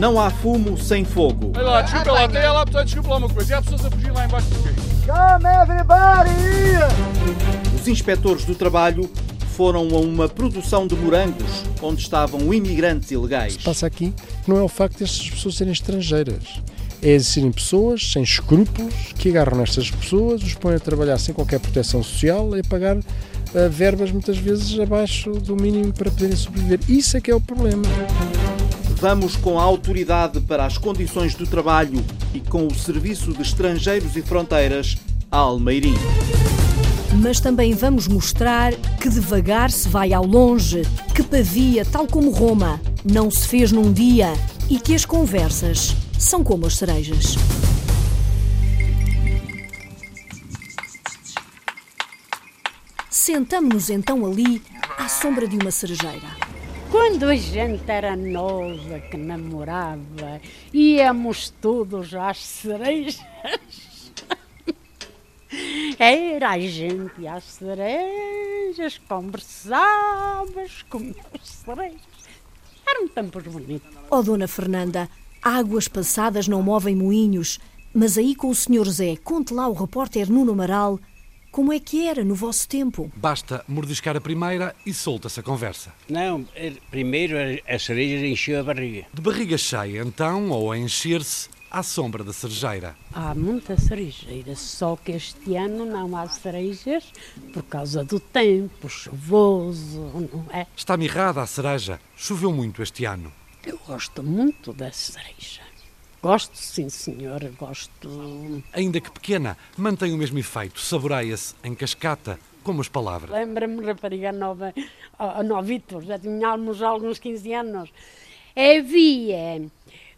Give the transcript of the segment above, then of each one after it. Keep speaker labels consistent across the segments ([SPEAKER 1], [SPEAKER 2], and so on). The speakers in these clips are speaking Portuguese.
[SPEAKER 1] Não há fumo sem fogo.
[SPEAKER 2] Olha lá, desculpa lá, até lá, desculpa lá uma coisa. E há pessoas a fugir lá embaixo porquê?
[SPEAKER 3] Come everybody!
[SPEAKER 1] Os inspectores do trabalho foram a uma produção de morangos onde estavam imigrantes ilegais.
[SPEAKER 4] O que passa aqui não é o facto destas pessoas serem estrangeiras. É existirem pessoas sem escrúpulos que agarram nestas pessoas, os põem a trabalhar sem qualquer proteção social e a pagar uh, verbas muitas vezes abaixo do mínimo para poderem sobreviver. Isso é que é o problema.
[SPEAKER 1] Vamos com a autoridade para as condições do trabalho e com o Serviço de Estrangeiros e Fronteiras a Almeirim.
[SPEAKER 5] Mas também vamos mostrar que devagar se vai ao longe, que Pavia, tal como Roma, não se fez num dia e que as conversas são como as cerejas. Sentamo-nos então ali, à sombra de uma cerejeira.
[SPEAKER 6] Quando a gente era nova, que namorava, íamos todos às cerejas. Era a gente às cerejas, conversavas, comia cerejas. Eram tempos bonitos.
[SPEAKER 5] Oh, Dona Fernanda, águas passadas não movem moinhos, mas aí com o Sr. Zé, conte lá o repórter Nuno Amaral como é que era no vosso tempo.
[SPEAKER 7] Basta mordiscar a primeira e solta-se a conversa.
[SPEAKER 8] Não, primeiro a cereja encheu a barriga.
[SPEAKER 7] De barriga cheia, então, ou a encher-se, à sombra da cerejeira.
[SPEAKER 6] Há muita cerejeira, só que este ano não há cerejas por causa do tempo chuvoso, não é?
[SPEAKER 7] Está mirrada a cereja. Choveu muito este ano.
[SPEAKER 6] Eu gosto muito da cereja. Gosto, sim, senhor, gosto.
[SPEAKER 7] Ainda que pequena, mantém o mesmo efeito, saboreia-se em cascata, como as palavras.
[SPEAKER 6] Lembra-me, rapariga nova, a novitos, já tínhamos alguns 15 anos. Havia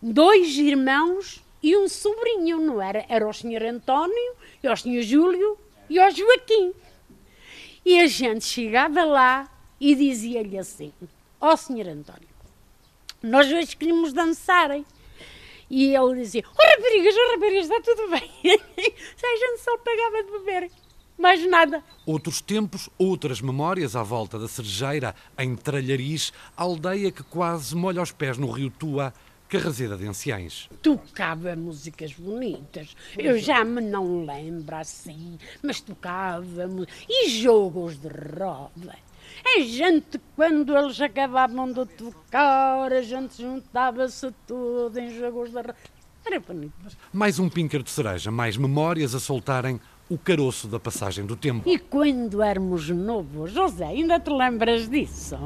[SPEAKER 6] dois irmãos e um sobrinho, não era? Era o senhor António, e o senhor Júlio e o Joaquim. E a gente chegava lá e dizia-lhe assim: Ó oh, senhor António, nós hoje queríamos dançarem. E ele dizia: Oh raparigas, oh raparigas, está tudo bem. A gente só pagava de beber. Mais nada.
[SPEAKER 7] Outros tempos, outras memórias à volta da cerejeira, em Tralhariz, aldeia que quase molha os pés no rio Tua, Carrazeda de Anciães.
[SPEAKER 6] Tocava músicas bonitas. Eu já me não lembro assim, mas tocava. E jogos de roda. A gente, quando eles acabavam de tocar, a gente juntava-se tudo em jogos de roda. Era bonito.
[SPEAKER 7] Mais um píncar de cereja, mais memórias a soltarem o caroço da passagem do tempo.
[SPEAKER 6] E quando éramos novos, José, ainda te lembras disso?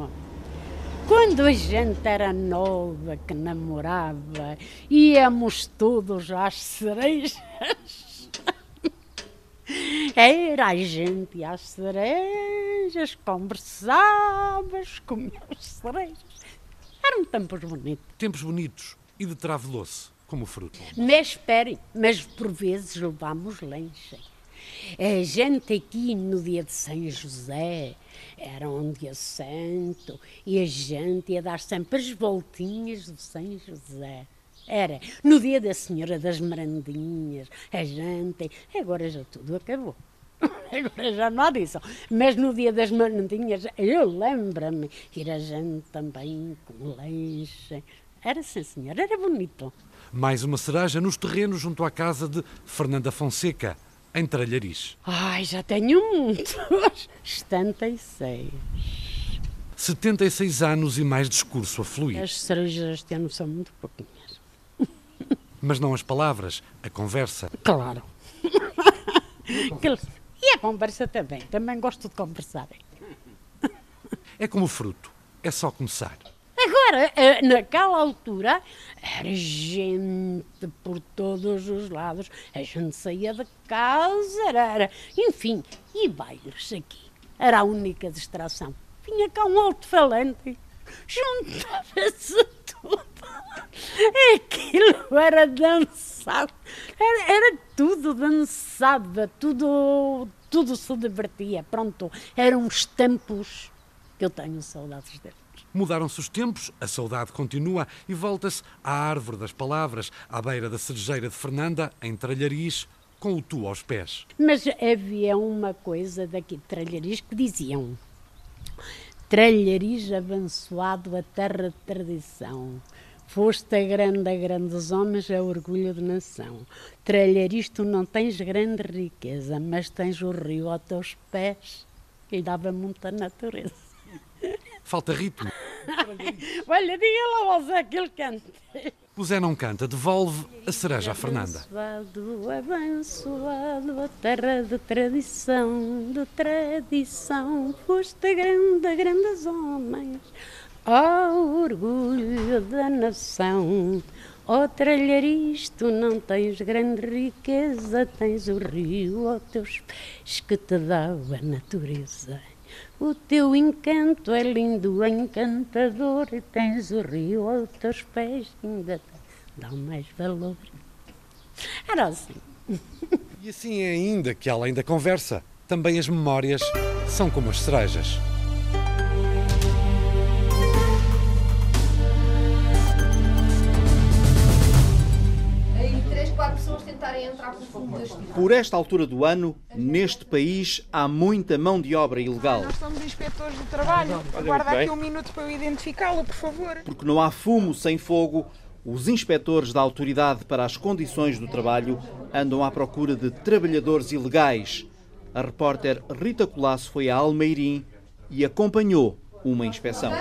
[SPEAKER 6] Quando a gente era nova, que namorava, íamos todos às cerejas. Era a gente às cerejas, conversavas, comíamos cerejas. Eram tempos bonitos.
[SPEAKER 7] Tempos bonitos e de traveloso, como fruto.
[SPEAKER 6] Mas esperem, mas por vezes levámos lencha. A gente aqui no dia de São José era um dia santo e a gente ia dar sempre as voltinhas do São José. Era no dia da Senhora das Merandinhas, a gente. Agora já tudo acabou. Agora já não há disso. Mas no dia das Merandinhas, eu lembro-me ir a gente também com leite. Era sim, senhor, era bonito.
[SPEAKER 7] Mais uma cereja nos terrenos junto à casa de Fernanda Fonseca, em Tralhariz.
[SPEAKER 6] Ai, já tenho muitos. 76.
[SPEAKER 7] 76 anos e mais discurso a fluir.
[SPEAKER 6] As cerejas este ano são muito pouquinhas.
[SPEAKER 7] Mas não as palavras, a conversa.
[SPEAKER 6] Claro. e a conversa também. Também gosto de conversar.
[SPEAKER 7] É como fruto. É só começar.
[SPEAKER 6] Agora, eh, naquela altura, era gente por todos os lados. A gente saía de casa, era, era enfim, e bailes aqui. Era a única distração. Vinha cá um alto-falante, juntava-se tudo. Aquilo era dançado, era, era tudo dançado, tudo, tudo se divertia. Pronto, eram os tempos que eu tenho saudades deles.
[SPEAKER 7] Mudaram-se os tempos, a saudade continua e volta-se à árvore das palavras, à beira da cerejeira de Fernanda, em Tralhariz, com o tu aos pés.
[SPEAKER 6] Mas havia uma coisa daqui de Tralhariz que diziam: Tralhariz abençoado, a terra de tradição. Foste a grande a grandes homens, é orgulho de nação. Tralharisto não tens grande riqueza, mas tens o rio aos teus pés e dava muita natureza.
[SPEAKER 7] Falta ritmo.
[SPEAKER 6] Olha, diga lá você aquele canto.
[SPEAKER 7] O Zé não canta, devolve a cereja à Fernanda.
[SPEAKER 6] Abençoado, abençoado, a terra de tradição, de tradição, foste grande grandes homens, ó orgulho da nação. Ó tralharisto, não tens grande riqueza, tens o rio aos teus pés que te dá a natureza. O teu encanto é lindo, encantador, e tens o rio aos teus pés ainda dá mais valor. Era assim.
[SPEAKER 7] E assim é ainda que, além da conversa, também as memórias são como as cerejas.
[SPEAKER 9] Tentarem entrar por fundo deste
[SPEAKER 1] Por esta altura do ano, neste país há muita mão de obra ilegal,
[SPEAKER 10] Nós somos inspectores do trabalho. Aguarda aqui um minuto para eu identificá-lo, por favor.
[SPEAKER 1] porque não há fumo sem fogo. Os inspectores da Autoridade para as Condições do Trabalho andam à procura de trabalhadores ilegais. A repórter Rita Colasso foi a Almeirim e acompanhou uma inspeção.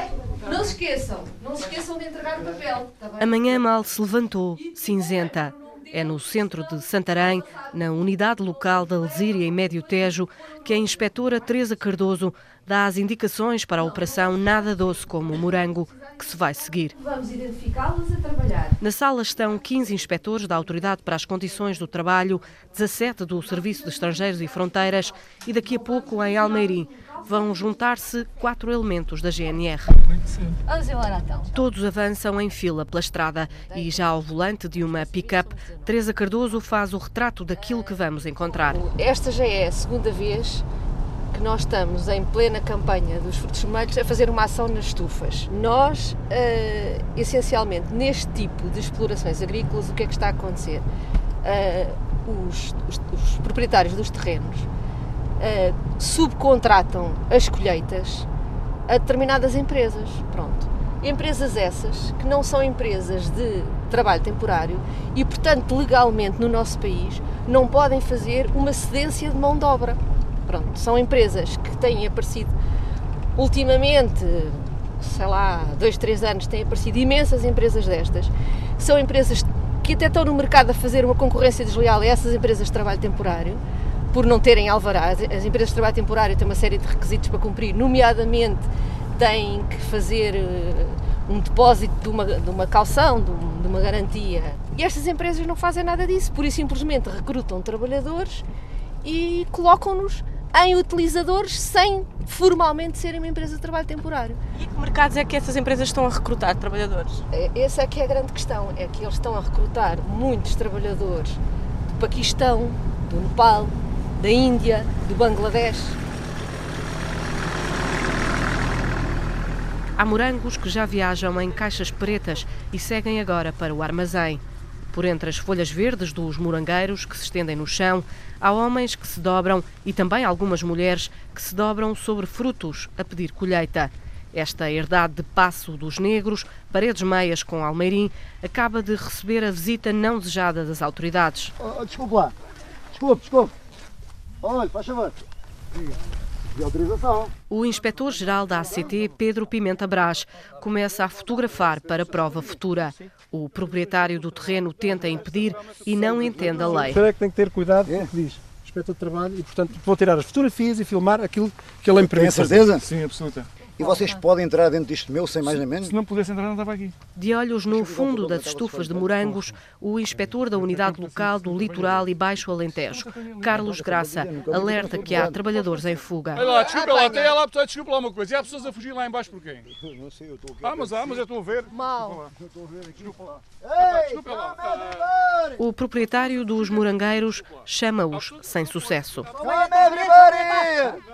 [SPEAKER 9] Não se esqueçam, não se esqueçam de entregar o papel. Tá bem?
[SPEAKER 11] A manhã mal se levantou, cinzenta. É no centro de Santarém, na unidade local da Lesíria em Médio Tejo, que a inspetora Teresa Cardoso dá as indicações para a operação Nada Doce como o Morango, que se vai seguir.
[SPEAKER 9] Vamos identificá-las a trabalhar.
[SPEAKER 11] Na sala estão 15 inspectores da Autoridade para as Condições do Trabalho, 17 do Serviço de Estrangeiros e Fronteiras e daqui a pouco em Almeirim vão juntar-se quatro elementos da GNR.
[SPEAKER 9] Vamos embora então.
[SPEAKER 11] Todos avançam em fila pela estrada e já ao volante de uma pick-up, Teresa Cardoso faz o retrato daquilo que vamos encontrar.
[SPEAKER 12] Esta já é a segunda vez que nós estamos em plena campanha dos frutos vermelhos a fazer uma ação nas estufas. Nós, eh, essencialmente, neste tipo de explorações agrícolas, o que é que está a acontecer? Eh, os, os- os proprietários dos terrenos eh, subcontratam as colheitas a determinadas empresas. Pronto. Empresas essas que não são empresas de trabalho temporário e, portanto, legalmente no nosso país não podem fazer uma cedência de mão de obra. Pronto, são empresas que têm aparecido ultimamente, sei lá, dois, três anos, têm aparecido imensas empresas destas. São empresas que até estão no mercado a fazer uma concorrência desleal a essas empresas de trabalho temporário, por não terem alvará. As, as empresas de trabalho temporário têm uma série de requisitos para cumprir, nomeadamente têm que fazer eh, um depósito de uma, de uma calção, de, um- uma garantia. E estas empresas não fazem nada disso, pura e simplesmente recrutam trabalhadores e colocam-nos em utilizadores sem formalmente serem uma empresa de trabalho temporário.
[SPEAKER 10] E que mercados é que essas empresas estão a recrutar trabalhadores?
[SPEAKER 12] É- Essa é que é a grande questão, é que eles estão a recrutar muitos trabalhadores do Paquistão, do Nepal, da Índia, do Bangladesh.
[SPEAKER 11] Há morangos que já viajam em caixas pretas e seguem agora para o armazém. Por entre as folhas verdes dos morangueiros que se estendem no chão, há homens que se dobram e também algumas mulheres que se dobram sobre frutos a pedir colheita. Esta herdade de passo dos negros, paredes meias com almeirim, acaba de receber a visita não desejada das autoridades.
[SPEAKER 3] Oh, desculpe lá. Desculpe, desculpe. Olha, faz favor. De autorização.
[SPEAKER 11] O inspetor-geral da ACT, Pedro Pimenta Brás, começa a fotografar para prova futura. O proprietário do terreno tenta impedir e não entende a lei.
[SPEAKER 4] é que tem que ter cuidado com o que diz. Inspetor de trabalho e, portanto, vou tirar as fotografias e filmar aquilo que ele me
[SPEAKER 3] Tem
[SPEAKER 4] permite.
[SPEAKER 3] certeza?
[SPEAKER 4] Sim, absoluta.
[SPEAKER 3] E vocês podem entrar dentro disto meu sem mais nem menos?
[SPEAKER 4] não pudesse entrar, não estava aqui.
[SPEAKER 11] De olhos no fundo das estufas de morangos, o inspetor da unidade local do Litoral e Baixo Alentejo, Carlos Graça, alerta que há trabalhadores em fuga.
[SPEAKER 2] Olha lá, desculpa lá, até lá, desculpa lá uma coisa. E há pessoas a fugir lá embaixo porquê?
[SPEAKER 3] Não sei, eu estou aqui.
[SPEAKER 2] Ah, mas há, mas eu estou a ver.
[SPEAKER 12] Mal.
[SPEAKER 2] Desculpa lá.
[SPEAKER 11] O proprietário dos morangueiros chama-os sem sucesso.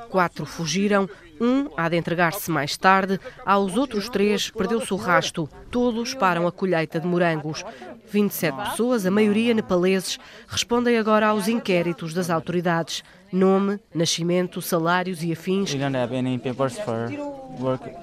[SPEAKER 11] Quatro fugiram, um há de entregar-se mais tarde, aos outros três perdeu-se o rasto. Todos param a colheita de morangos. 27 pessoas, a maioria nepaleses, respondem agora aos inquéritos das autoridades. Nome, nascimento, salários e afins.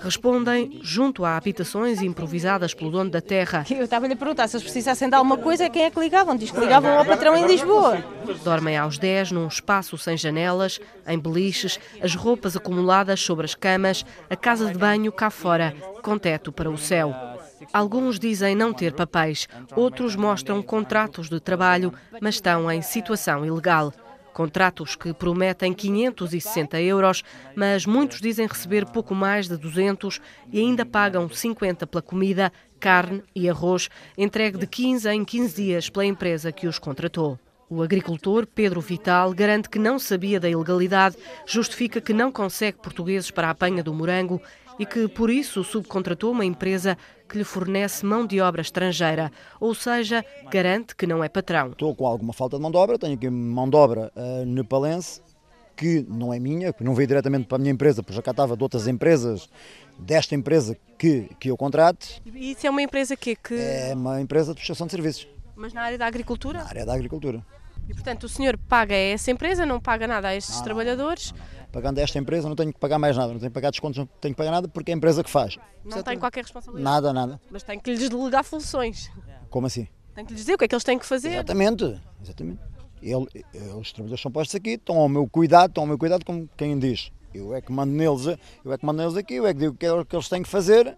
[SPEAKER 11] Respondem junto a habitações improvisadas pelo dono da terra.
[SPEAKER 13] Eu estava-lhe a perguntar se eles precisassem de alguma coisa, quem é que ligavam? Diz que ligavam ao patrão em Lisboa.
[SPEAKER 11] Dormem aos 10 num espaço sem janelas, em beliches, as roupas acumuladas sobre as camas, a casa de banho cá fora, com teto para o céu. Alguns dizem não ter papéis, outros mostram contratos de trabalho, mas estão em situação ilegal. Contratos que prometem 560 euros, mas muitos dizem receber pouco mais de 200 e ainda pagam 50 pela comida, carne e arroz, entregue de 15 em 15 dias pela empresa que os contratou. O agricultor Pedro Vital garante que não sabia da ilegalidade, justifica que não consegue portugueses para a apanha do morango e que, por isso, subcontratou uma empresa que lhe fornece mão de obra estrangeira, ou seja, garante que não é patrão.
[SPEAKER 3] Estou com alguma falta de mão de obra, tenho aqui mão de obra uh, nepalense, que não é minha, que não veio diretamente para a minha empresa, porque já cá estava de outras empresas, desta empresa que, que eu contrato.
[SPEAKER 13] E isso é uma empresa que, que...
[SPEAKER 3] É uma empresa de prestação de serviços.
[SPEAKER 13] Mas na área da agricultura?
[SPEAKER 3] Na área da agricultura.
[SPEAKER 13] E portanto o senhor paga a essa empresa, não paga nada a estes não, trabalhadores?
[SPEAKER 3] Não, não, Pagando a esta empresa não tenho que pagar mais nada, não tenho que pagar descontos, não tenho que pagar nada porque é a empresa que faz.
[SPEAKER 13] Não tem qualquer responsabilidade?
[SPEAKER 3] Nada, nada.
[SPEAKER 13] Mas tem que lhes delegar funções.
[SPEAKER 3] Como assim?
[SPEAKER 13] Tem que lhes dizer o que é que eles têm que fazer.
[SPEAKER 3] Exatamente, exatamente. Ele, os trabalhadores são postos aqui, estão ao meu cuidado, estão ao meu cuidado como quem diz. Eu é que mando neles, eu é que mando neles aqui, eu é que digo o que é que eles têm que fazer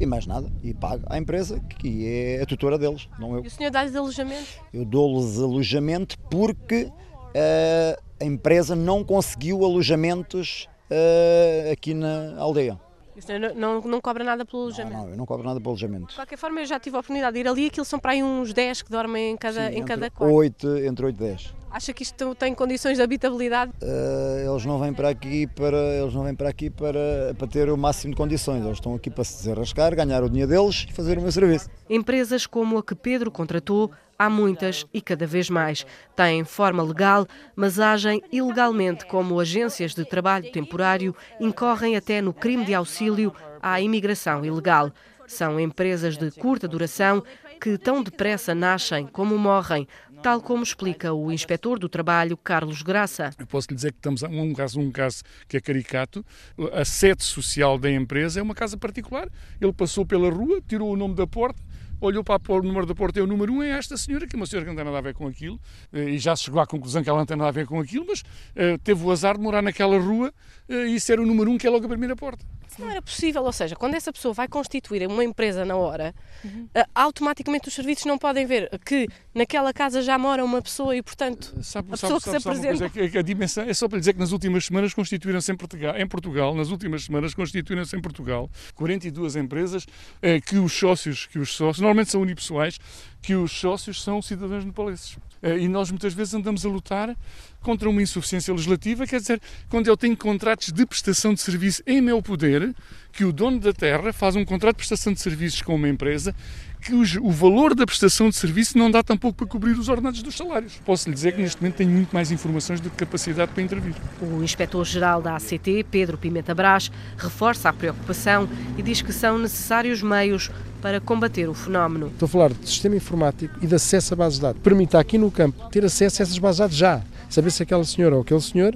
[SPEAKER 3] e mais nada. E pago à empresa que é a tutora deles, não eu.
[SPEAKER 13] E o senhor dá-lhes alojamento?
[SPEAKER 3] Eu dou-lhes alojamento porque uh, a empresa não conseguiu alojamentos uh, aqui na aldeia.
[SPEAKER 13] Não, não, não, cobra nada pelo alojamento?
[SPEAKER 3] Não, não, eu não cobro nada pelo alojamento.
[SPEAKER 13] De qualquer forma, eu já tive a oportunidade de ir ali, aquilo são para aí uns 10 que dormem em cada,
[SPEAKER 3] Sim,
[SPEAKER 13] em cada
[SPEAKER 3] quarto. 8, entre 8 e 10.
[SPEAKER 13] Acha que isto tem condições de habitabilidade?
[SPEAKER 3] Uh, eles não vêm para aqui para eles não vêm para aqui para, para ter o máximo de condições. Eles estão aqui para se desarrascar, ganhar o dinheiro deles e fazer o meu serviço.
[SPEAKER 11] Empresas como a que Pedro contratou há muitas e cada vez mais. Têm forma legal, mas agem ilegalmente como agências de trabalho temporário, incorrem até no crime de auxílio à imigração ilegal. São empresas de curta duração que tão depressa nascem como morrem, tal como explica o inspetor do trabalho, Carlos Graça.
[SPEAKER 14] Eu posso lhe dizer que estamos a um caso, um caso que é caricato. A sede social da empresa é uma casa particular. Ele passou pela rua, tirou o nome da porta, olhou para o número da porta, é o número um, é esta senhora, que é uma senhora que não tem nada a ver com aquilo, eh, e já chegou à conclusão que ela não tem nada a ver com aquilo, mas uh, teve o azar de morar naquela rua uh, e era o número um, que é logo a primeira porta.
[SPEAKER 13] Se não era possível, ou seja, quando essa pessoa vai constituir uma empresa na hora, uhum. uh, automaticamente os serviços não podem ver que naquela casa já mora uma pessoa e, portanto,
[SPEAKER 14] sabe,
[SPEAKER 13] a
[SPEAKER 14] sabe,
[SPEAKER 13] pessoa que
[SPEAKER 14] sabe,
[SPEAKER 13] se apresenta...
[SPEAKER 14] É que a dimensão é só para lhe dizer que nas últimas semanas constituíram-se em Portugal, em Portugal, nas últimas semanas constituíram-se em Portugal 42 empresas eh, que os sócios, que os sócios, normalmente são unipessoais, que os sócios são cidadãos nepaleses. Eh, e nós muitas vezes andamos a lutar contra uma insuficiência legislativa, quer dizer, quando eu tenho contratos de prestação de serviço em meu poder, que o dono da terra faz um contrato de prestação de serviços com uma empresa que o valor da prestação de serviço não dá tampouco para cobrir os ordenados dos salários. Posso lhe dizer que neste momento tenho muito mais informações do que capacidade para intervir.
[SPEAKER 11] O inspetor-geral da ACT, Pedro Pimenta Brás, reforça a preocupação e diz que são necessários meios para combater o fenómeno.
[SPEAKER 4] Estou a falar de sistema informático e de acesso a bases de dados. Permita aqui no campo ter acesso a essas bases de dados já. Saber se aquela senhora ou aquele senhor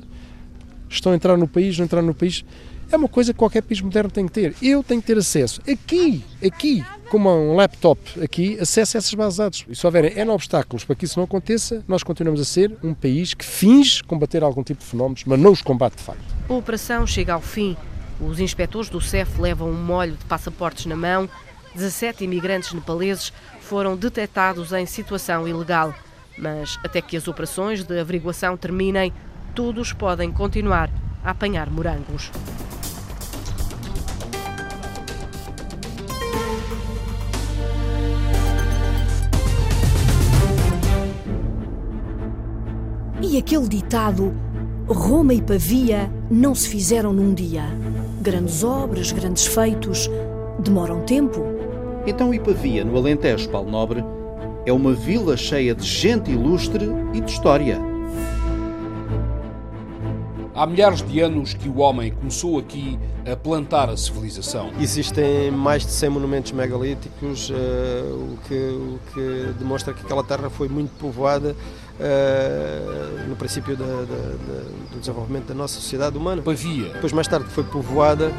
[SPEAKER 4] estão a entrar no país, não entrar no país. É uma coisa que qualquer país moderno tem que ter. Eu tenho que ter acesso aqui, aqui, como um laptop aqui, acesso a essas bases de dados. E se houverem N obstáculos para que isso não aconteça, nós continuamos a ser um país que finge combater algum tipo de fenómenos, mas não os combate de facto.
[SPEAKER 11] A operação chega ao fim. Os inspectores do CEF levam um molho de passaportes na mão. 17 imigrantes nepaleses foram detectados em situação ilegal. Mas até que as operações de averiguação terminem, todos podem continuar a apanhar morangos.
[SPEAKER 5] E aquele ditado: Roma e Pavia não se fizeram num dia. Grandes obras, grandes feitos, demoram tempo.
[SPEAKER 1] Então, Ipavia, no Alentejo, Paulo Nobre, é uma vila cheia de gente ilustre e de história.
[SPEAKER 15] Há milhares de anos que o homem começou aqui a plantar a civilização.
[SPEAKER 16] Existem mais de 100 monumentos megalíticos, uh, o, que, o, que, demonstra que aquela terra foi muito povoada uh, no princípio da, da, da, do desenvolvimento da nossa sociedade humana.
[SPEAKER 15] Pavia.
[SPEAKER 16] Depois, mais tarde, foi povoada.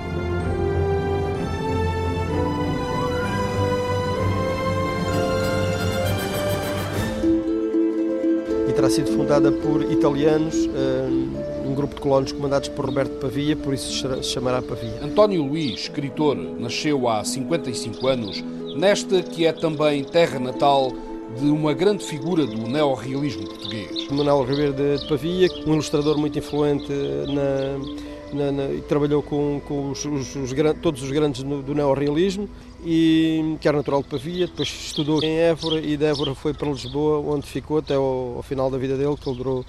[SPEAKER 16] E terá sido fundada por italianos, uh, um grupo de colonos comandados por Roberto Pavia, por isso se chamará Pavia.
[SPEAKER 15] António Luís, escritor, nasceu há 55 anos nesta que é também terra natal de uma grande figura do neorrealismo português.
[SPEAKER 16] Manuel Ribeiro de Pavia, um ilustrador muito influente na, na, na, e trabalhou com, com os, os, os, todos os grandes do neorrealismo e que era natural de Pavia, depois estudou em Évora e de Évora foi para Lisboa, onde ficou até ao, ao final da vida dele, que ele durou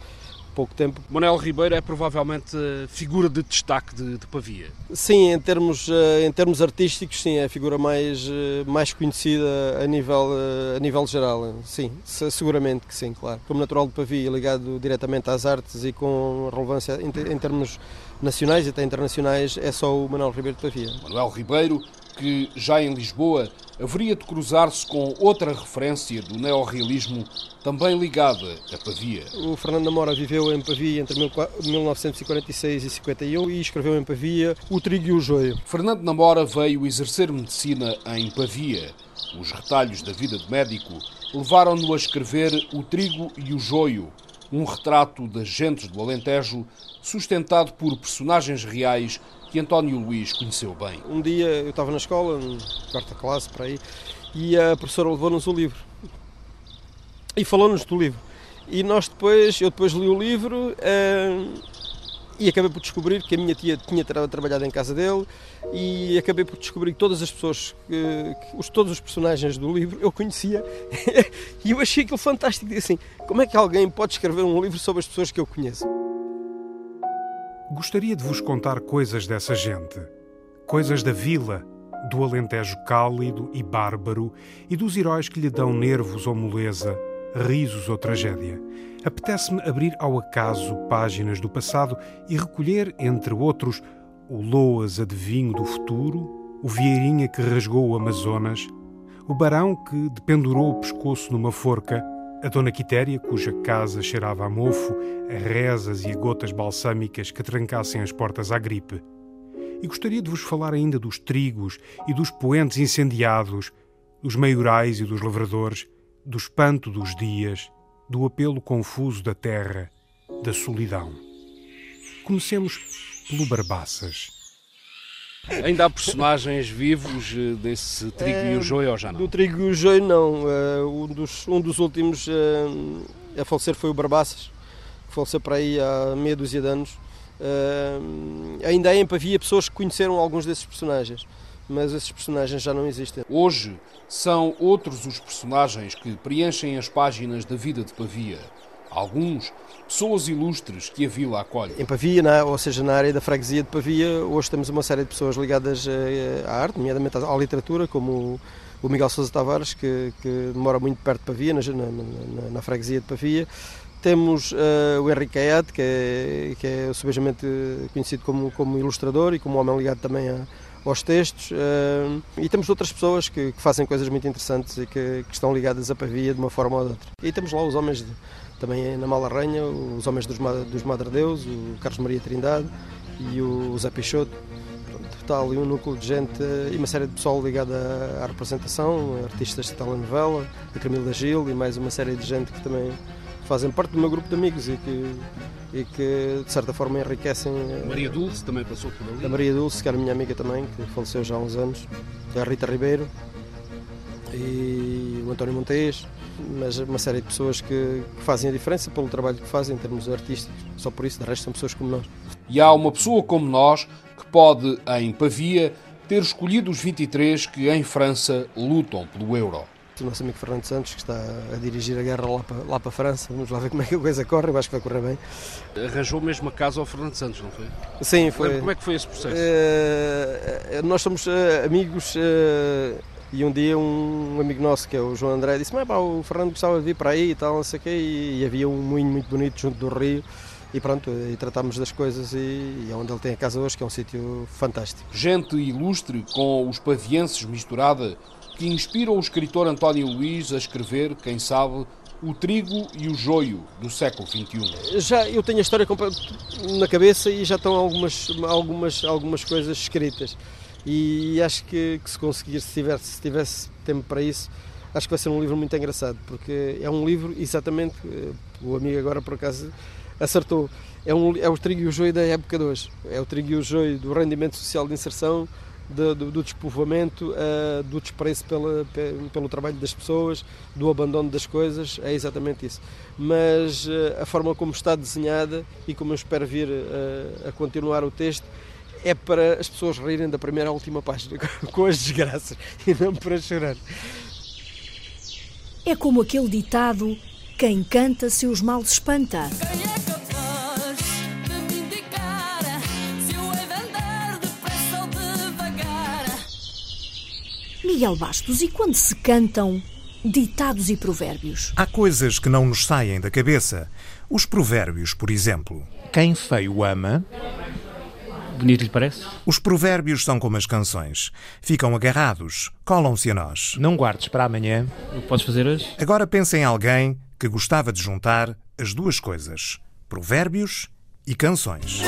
[SPEAKER 16] pouco tempo.
[SPEAKER 15] Manuel Ribeiro é provavelmente a figura de destaque de, de, Pavia.
[SPEAKER 16] Sim, em termos, eh, em termos artísticos, sim, é a figura mais, eh, mais conhecida a nível, eh, a nível geral. Sim, seguramente que sim, claro. Como natural de Pavia, ligado diretamente às artes e com relevância em, em termos nacionais e até internacionais, é só o Manuel Ribeiro de Pavia.
[SPEAKER 15] Manuel Ribeiro, que já em Lisboa haveria de cruzar-se com outra referência do neorrealismo também ligada a Pavia.
[SPEAKER 16] O Fernando Namora viveu em Pavia entre 1946 e 51 e escreveu em Pavia O Trigo e o Joio.
[SPEAKER 15] Fernando Namora veio exercer medicina em Pavia. Os retalhos da vida de médico levaram-no a escrever O Trigo e o Joio, um retrato das gentes do Alentejo sustentado por personagens reais que António Luís conheceu bem.
[SPEAKER 16] Um dia eu estava na escola, quarta classe, para aí, e a professora levou-nos o livro. E falou-nos do livro. E nós depois, eu depois li o livro uh, e acabei por descobrir que a minha tia tinha tra trabalhado em casa dele e acabei por descobrir que todas as pessoas, que, que os, todos os personagens do livro eu conhecia e eu achei aquilo fantástico. Assim, como é que alguém pode escrever um livro sobre as pessoas que eu conheço?
[SPEAKER 7] Gostaria de vos contar coisas dessa gente, coisas da vila, do Alentejo cálido e bárbaro e dos heróis que lhe dão nervos ou moleza, risos ou tragédia. Apetece-me abrir ao acaso páginas do passado e recolher, entre outros, o Loas adivinho do futuro, o Vieirinha que rasgou o Amazonas, o Barão que dependurou o pescoço numa forca a dona Quitéria, cuja casa cheirava a mofo, a rezas e a gotas balsâmicas que trancassem as portas à gripe. E gostaria de vos falar ainda dos trigos e dos poentes incendiados, dos maiorais e dos lavradores, do espanto dos dias, do apelo confuso da terra, da solidão. Comecemos pelo Barbaças.
[SPEAKER 15] Ainda há personagens vivos eh, desse Trigo é, e o Joio ou já não?
[SPEAKER 16] Do Trigo e o Joio não. Uh, um, dos, um dos últimos uh, a falecer foi o Barbaças, que faleceu para aí há meia dúzia de anos. Uh, ainda há em Pavia pessoas que conheceram alguns desses personagens, mas esses personagens já não existem.
[SPEAKER 15] Hoje são outros os personagens que preenchem as páginas da vida de Pavia. Alguns pessoas ilustres que a vila acolhe.
[SPEAKER 16] Em Pavia, na, ou seja, na área da freguesia de Pavia, hoje temos uma série de pessoas ligadas eh, à arte, nomeadamente à literatura, como o Miguel Sousa Tavares, que, que mora muito perto de Pavia, na, na, na freguesia de Pavia. Temos uh, o Henrique Ayat, que é, que é subejamente conhecido como, como ilustrador e como homem ligado também a, aos textos. Uh, e temos outras pessoas que, que, fazem coisas muito interessantes e que, que, estão ligadas a Pavia de uma forma ou de outra. E temos lá os homens de, também na Malarranha, os Homens dos, dos Madre Deus, o Carlos Maria Trindade e o Zé Peixoto. Pronto, está ali um núcleo de gente e uma série de pessoal ligada à representação, artistas de telenovela, a Camila Gil e mais uma série de gente que também fazem parte do meu grupo de amigos e que, e que de certa forma enriquecem.
[SPEAKER 15] A Maria Dulce também passou por ali.
[SPEAKER 16] A Maria Dulce, que era minha amiga também, que faleceu já há uns anos, a Rita Ribeiro e o António Montes mas uma série de pessoas que, que, fazem a diferença pelo trabalho que fazem em termos artísticos. Só por isso, de resto, são pessoas como nós.
[SPEAKER 15] E há uma pessoa como nós que pode, em Pavia, ter escolhido os 23 que em França lutam pelo euro.
[SPEAKER 16] O nosso amigo Fernando Santos, que está a dirigir a guerra lá para, lá para a França, vamos lá ver como é que a coisa corre, eu acho que vai correr bem.
[SPEAKER 15] Arranjou mesmo a casa ao Fernando Santos, não foi?
[SPEAKER 16] Sim, foi.
[SPEAKER 15] Como é que foi esse processo?
[SPEAKER 16] Uh, nós somos uh, amigos. Uh, e um dia um amigo nosso, que é o João André, disse: Mas pá, o Fernando gostava de vir para aí e tal, não sei o quê. E, e, havia um moinho muito bonito junto do rio. E pronto, e tratámos das coisas e, e é onde ele tem a casa hoje, que é um sítio fantástico.
[SPEAKER 15] Gente ilustre com os pavienses misturada que inspira o escritor António Luís a escrever, quem sabe, o trigo e o joio do século XXI.
[SPEAKER 16] Já eu tenho a história na cabeça e já estão algumas, algumas, algumas coisas escritas. E acho que, que se conseguir, se tivesse, se tivesse tempo para isso, acho que vai ser um livro muito engraçado, porque é um livro, exatamente, eh, o amigo agora por acaso acertou, é, um, é o trigo e o joio da época de hoje. É o trigo e o joio do rendimento social de inserção, do, do, do despovoamento, uh, do desprezo pela, pelo trabalho das pessoas, do abandono das coisas, é exatamente isso. Mas uh, a forma como está desenhada e como eu espero vir uh, a continuar o texto é para as pessoas rirem da primeira à última página, com as desgraças, e não para chorar.
[SPEAKER 5] É como aquele ditado: quem canta seus males espanta. Miguel Bastos, e quando se cantam ditados e provérbios?
[SPEAKER 17] Há coisas que não nos saem da cabeça. Os provérbios, por exemplo. Quem feio ama.
[SPEAKER 18] Bonito lhe parece?
[SPEAKER 17] Os provérbios são como as canções. Ficam agarrados, colam-se a nós.
[SPEAKER 18] Não guardes para amanhã. O que podes fazer hoje?
[SPEAKER 17] Agora pense em alguém que gostava de juntar as duas coisas: provérbios e canções.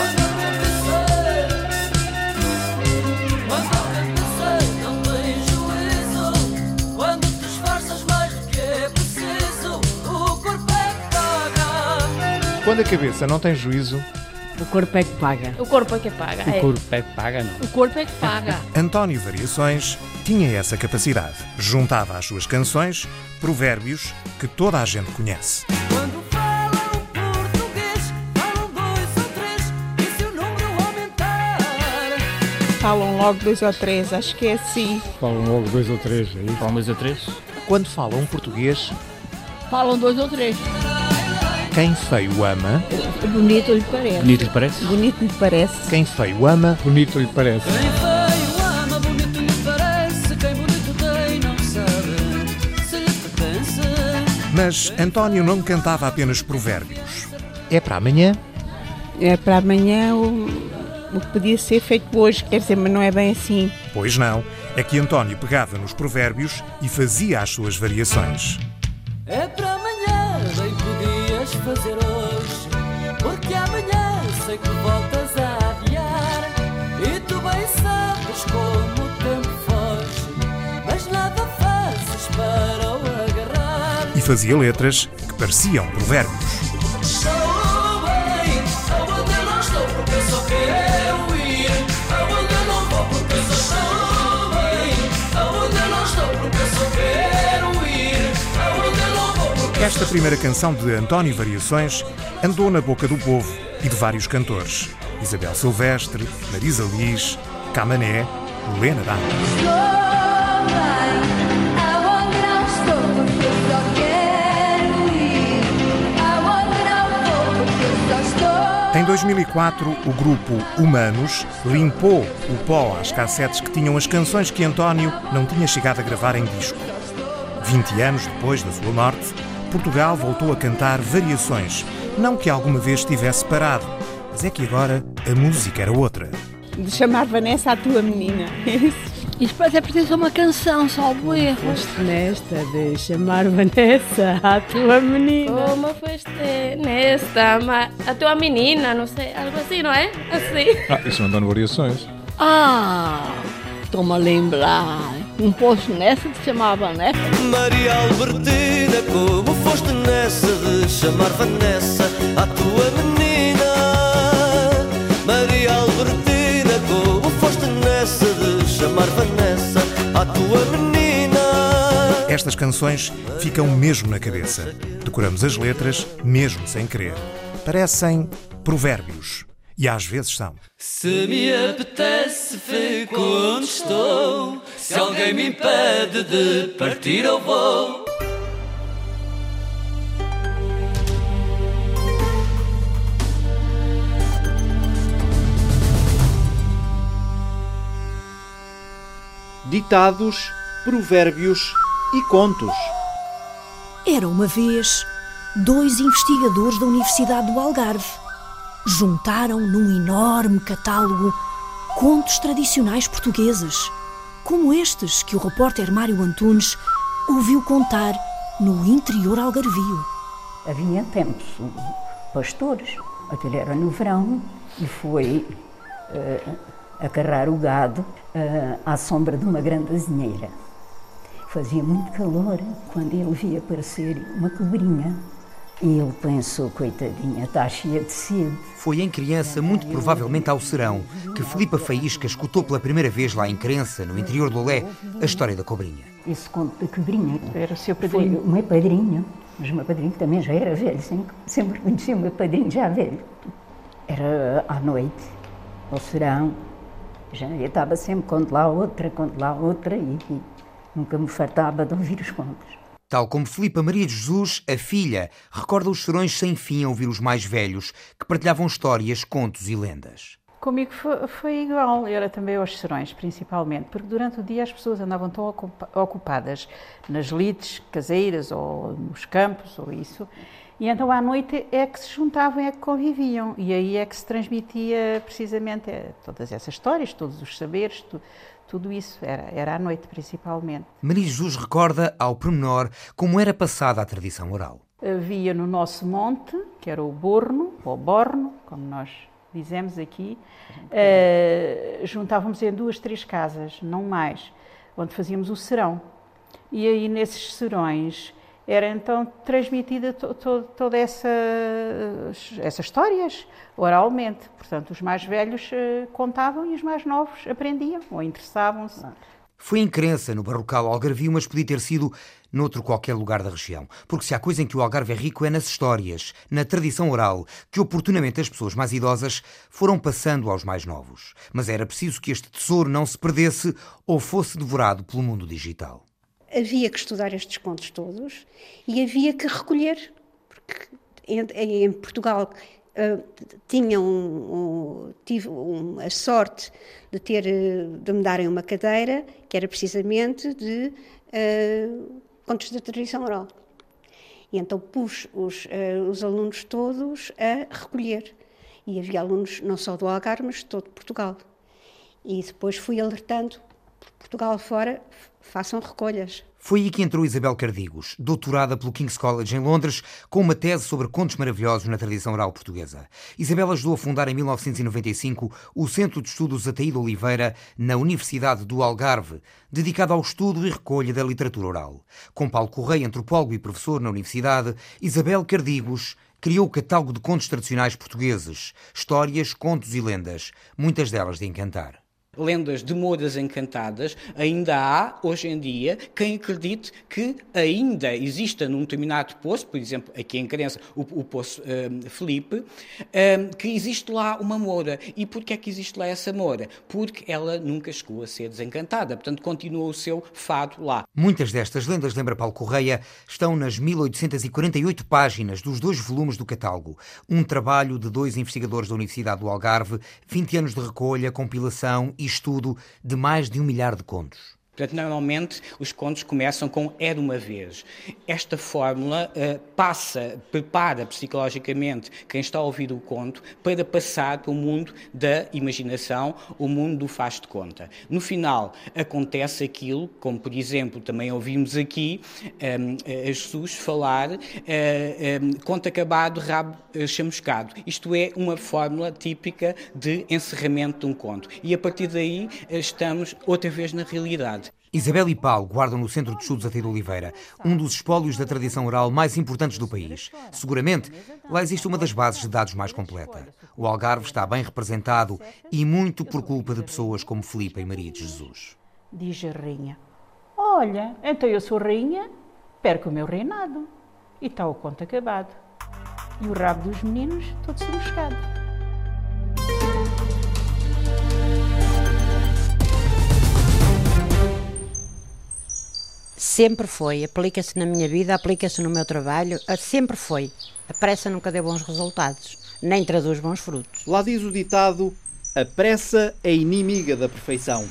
[SPEAKER 17] Quando a cabeça não tem juízo,
[SPEAKER 6] corpo é que paga.
[SPEAKER 13] O corpo é que paga.
[SPEAKER 18] O corpo é que paga, não.
[SPEAKER 13] O corpo é que paga.
[SPEAKER 17] António Variações tinha essa capacidade. Juntava às suas canções provérbios que toda a gente conhece. Quando falam português, falam
[SPEAKER 10] dois ou três, e se o número aumentar? Falam logo dois ou três, acho que é assim.
[SPEAKER 4] Falam logo dois ou três, é isso?
[SPEAKER 18] Falam dois ou três?
[SPEAKER 17] Quando falam português,
[SPEAKER 6] falam dois ou três.
[SPEAKER 17] Quem feio ama.
[SPEAKER 6] Bonito lhe parece.
[SPEAKER 18] Bonito lhe parece?
[SPEAKER 6] Bonito lhe parece.
[SPEAKER 17] Quem feio ama.
[SPEAKER 4] Bonito lhe parece.
[SPEAKER 10] Quem feio ama, bonito lhe parece. Quem bonito tem, não sabe se lhe pertence.
[SPEAKER 17] Mas António não cantava apenas provérbios. É para amanhã?
[SPEAKER 6] É para amanhã o, o que podia ser feito hoje, quer dizer, mas não é bem assim.
[SPEAKER 17] Pois não. É que António pegava nos provérbios e fazia as suas variações.
[SPEAKER 10] É para amanhã, bem podias fazer hoje, porque amanhã sei que voltas a adiar. E tu bem sabes como o tempo foge, mas nada fazes para o agarrar.
[SPEAKER 17] E fazia letras que pareciam provérbios. Esta primeira canção de António Variações andou na boca do povo e de vários cantores. Isabel Silvestre, Marisa Liz, Camané, Helena D'Água. Em 2004, o grupo Humanos limpou o pó às cassetes que tinham as canções que António não tinha chegado a gravar em disco. 20 anos depois da sua morte, Portugal voltou a cantar variações. Não que alguma vez estivesse parado, mas é que agora a música era outra.
[SPEAKER 6] De chamar Vanessa a tua menina.
[SPEAKER 13] E depois é preciso uma canção, só o erro.
[SPEAKER 6] Foste nesta de chamar Vanessa a tua menina.
[SPEAKER 13] Como foste nesta, a tua menina, não sei, algo assim, não é? Assim.
[SPEAKER 4] Ah, isso não dá variações.
[SPEAKER 6] Ah, estou-me a lembrar. Um posto nessa de chamar Vanessa.
[SPEAKER 10] Maria Albertina, de chamar Vanessa a tua menina? Maria Albertina, como foste nessa de chamar Vanessa a tua menina?
[SPEAKER 17] Estas canções ficam mesmo na cabeça. Decoramos as letras, mesmo sem querer. Parecem provérbios. E às vezes são.
[SPEAKER 10] Se me apetece, fico onde estou. Se alguém me impede de partir, eu vou.
[SPEAKER 1] Ditados, provérbios e contos.
[SPEAKER 5] Era uma vez dois investigadores da Universidade do Algarve juntaram num enorme catálogo contos tradicionais portugueses, como estes que o repórter Mário Antunes ouviu contar no interior algarvio.
[SPEAKER 19] Havia tempos pastores, aquele era no verão, e foi uh, acarrar o gado uh, à sombra de uma grande azinheira. Fazia muito calor quando ele via aparecer uma cobrinha. E ele pensou, coitadinha, está cheia de sede.
[SPEAKER 20] Foi em criança, muito provavelmente ao serão, que Filipa Faísca escutou pela primeira vez lá em Crença, no interior do Olé, a história da cobrinha.
[SPEAKER 19] Esse conto da cobrinha
[SPEAKER 13] era o seu padrinho.
[SPEAKER 19] Foi o meu padrinho, mas o meu padrinho também já era velho, sempre, sempre conheci o meu padrinho já velho. Era à noite, ao serão, já eu estava sempre conto lá outra, conto lá outra e, e nunca me fartava de ouvir os contos.
[SPEAKER 20] Tal como Filipa Maria de Jesus, a filha, recorda os serões sem fim a ouvir os mais velhos, que partilhavam histórias, contos e lendas.
[SPEAKER 21] Comigo foi, foi igual, era também aos serões, principalmente, porque durante o dia as pessoas andavam tão ocupadas nas lides caseiras ou nos campos ou isso, e então à noite é que se juntavam, é que conviviam, e aí é que se transmitia precisamente eh, todas essas histórias, todos os saberes, tudo isso era, era à noite principalmente.
[SPEAKER 20] Maria Jesus recorda ao pormenor como era passada a tradição oral.
[SPEAKER 21] Havia no nosso monte, que era o Borno, ou Borno, como nós dizemos aqui, uh, juntávamos em duas, três casas, não mais, onde fazíamos o serão. E aí nesses serões era então transmitida to, to, toda essa essas histórias oralmente. Portanto, os mais velhos uh, contavam e os mais novos aprendiam ou interessavam-se.
[SPEAKER 20] Foi em crença no barrocal Algarvio, mas podia ter sido noutro qualquer lugar da região. Porque se há coisa em que o Algarve é rico é nas histórias, na tradição oral, que oportunamente as pessoas mais idosas foram passando aos mais novos. Mas era preciso que este tesouro não se perdesse ou fosse devorado pelo mundo digital
[SPEAKER 6] havia que estudar estes contos todos e havia que recolher, porque em, em Portugal uh, tinham um, tive um, a sorte de ter de me darem uma cadeira que era precisamente de uh, contos da tradição oral. E então pus os, uh, os alunos todos a recolher. E havia alunos não só do Algarve, mas de todo Portugal. E depois fui alertando Portugal fora, façam recolhas.
[SPEAKER 20] Foi aí que entrou Isabel Cardigos, doutorada pelo King's College em Londres, com uma tese sobre contos maravilhosos na tradição oral portuguesa. Isabel ajudou a fundar em 1995 o Centro de Estudos Ataíde Oliveira na Universidade do Algarve, dedicado ao estudo e recolha da literatura oral. Com Paulo Correia, antropólogo e professor na Universidade, Isabel Cardigos criou o catálogo de contos tradicionais portugueses, histórias, contos e lendas, muitas delas de encantar
[SPEAKER 22] lendas de modas encantadas, ainda há, hoje em dia, quem acredite que ainda exista num determinado poço, por exemplo, aqui em Crença, o, o poço um, Felipe, um, que existe lá uma moura. E porquê é que existe lá essa moura? Porque ela nunca chegou a ser desencantada, portanto continua o seu fado lá.
[SPEAKER 20] Muitas destas lendas, lembra Paulo Correia, estão nas 1848 páginas dos dois volumes do catálogo. Um trabalho de dois investigadores da Universidade do Algarve, 20 anos de recolha, compilação e estudo de mais de um milhar de contos.
[SPEAKER 22] Portanto, normalmente os contos começam com era uma vez. Esta fórmula uh, passa, prepara psicologicamente quem está a ouvir o conto para passar para o mundo da imaginação, o mundo do faz de conta. No final acontece aquilo, como por exemplo também ouvimos aqui um, ehm, a Jesus falar uh, um, ehm, conto acabado, rabo chamuscado. Isto é uma fórmula típica de encerramento de um conto. E a partir daí estamos outra vez na realidade.
[SPEAKER 20] Isabel e Paulo guardam no Centro de Estudos Até de Oliveira um dos espólios da tradição oral mais importantes do país. Seguramente, lá existe uma das bases de dados mais completa. O Algarve está bem representado e muito por culpa de pessoas como Filipe e Maria de Jesus.
[SPEAKER 21] Diz a rainha: Olha, então eu sou rainha, perco o meu reinado. E está o conto acabado. E o rabo dos meninos todo chamuscado.
[SPEAKER 6] Sempre foi, aplica-se na minha vida, aplica-se no meu trabalho, sempre foi. A pressa nunca deu bons resultados, nem traduz bons frutos.
[SPEAKER 1] Lá diz o ditado: a pressa é inimiga da perfeição.